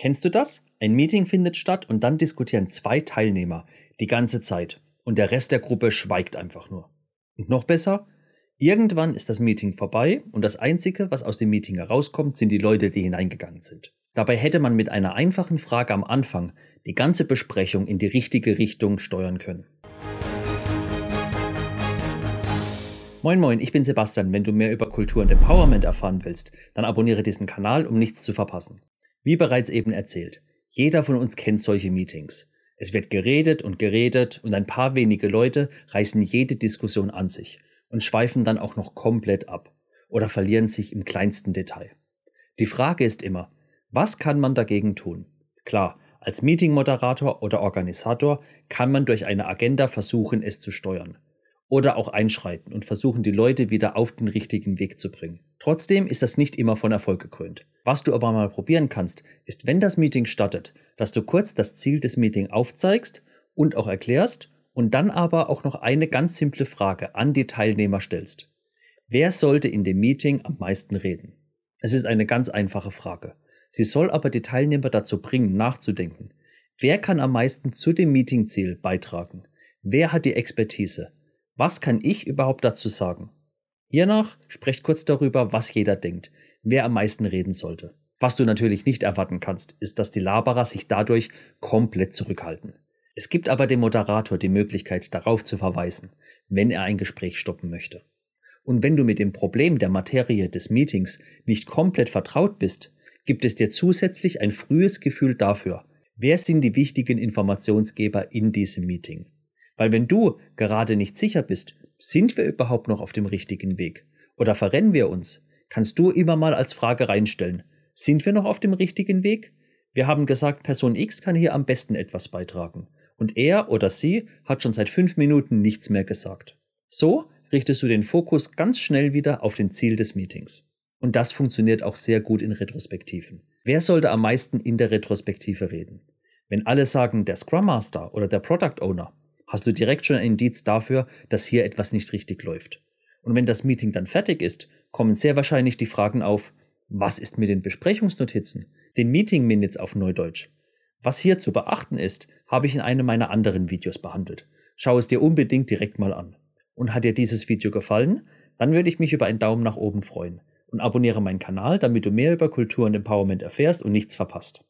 Kennst du das? Ein Meeting findet statt und dann diskutieren zwei Teilnehmer die ganze Zeit und der Rest der Gruppe schweigt einfach nur. Und noch besser, irgendwann ist das Meeting vorbei und das Einzige, was aus dem Meeting herauskommt, sind die Leute, die hineingegangen sind. Dabei hätte man mit einer einfachen Frage am Anfang die ganze Besprechung in die richtige Richtung steuern können. Moin Moin, ich bin Sebastian. Wenn du mehr über Kultur und Empowerment erfahren willst, dann abonniere diesen Kanal, um nichts zu verpassen. Wie bereits eben erzählt, jeder von uns kennt solche Meetings. Es wird geredet und geredet und ein paar wenige Leute reißen jede Diskussion an sich und schweifen dann auch noch komplett ab oder verlieren sich im kleinsten Detail. Die Frage ist immer, was kann man dagegen tun? Klar, als Meeting-Moderator oder Organisator kann man durch eine Agenda versuchen, es zu steuern oder auch einschreiten und versuchen, die Leute wieder auf den richtigen Weg zu bringen. Trotzdem ist das nicht immer von Erfolg gekrönt. Was du aber mal probieren kannst, ist, wenn das Meeting startet, dass du kurz das Ziel des Meetings aufzeigst und auch erklärst und dann aber auch noch eine ganz simple Frage an die Teilnehmer stellst. Wer sollte in dem Meeting am meisten reden? Es ist eine ganz einfache Frage. Sie soll aber die Teilnehmer dazu bringen, nachzudenken. Wer kann am meisten zu dem Meetingziel beitragen? Wer hat die Expertise? Was kann ich überhaupt dazu sagen? Hiernach sprecht kurz darüber, was jeder denkt, wer am meisten reden sollte. Was du natürlich nicht erwarten kannst, ist, dass die Laberer sich dadurch komplett zurückhalten. Es gibt aber dem Moderator die Möglichkeit, darauf zu verweisen, wenn er ein Gespräch stoppen möchte. Und wenn du mit dem Problem der Materie des Meetings nicht komplett vertraut bist, gibt es dir zusätzlich ein frühes Gefühl dafür, wer sind die wichtigen Informationsgeber in diesem Meeting. Weil wenn du gerade nicht sicher bist, sind wir überhaupt noch auf dem richtigen Weg? Oder verrennen wir uns? Kannst du immer mal als Frage reinstellen. Sind wir noch auf dem richtigen Weg? Wir haben gesagt, Person X kann hier am besten etwas beitragen. Und er oder sie hat schon seit fünf Minuten nichts mehr gesagt. So richtest du den Fokus ganz schnell wieder auf den Ziel des Meetings. Und das funktioniert auch sehr gut in Retrospektiven. Wer sollte am meisten in der Retrospektive reden? Wenn alle sagen, der Scrum Master oder der Product Owner, hast du direkt schon ein Indiz dafür, dass hier etwas nicht richtig läuft. Und wenn das Meeting dann fertig ist, kommen sehr wahrscheinlich die Fragen auf, was ist mit den Besprechungsnotizen, den Meeting Minutes auf Neudeutsch? Was hier zu beachten ist, habe ich in einem meiner anderen Videos behandelt. Schau es dir unbedingt direkt mal an. Und hat dir dieses Video gefallen? Dann würde ich mich über einen Daumen nach oben freuen. Und abonniere meinen Kanal, damit du mehr über Kultur und Empowerment erfährst und nichts verpasst.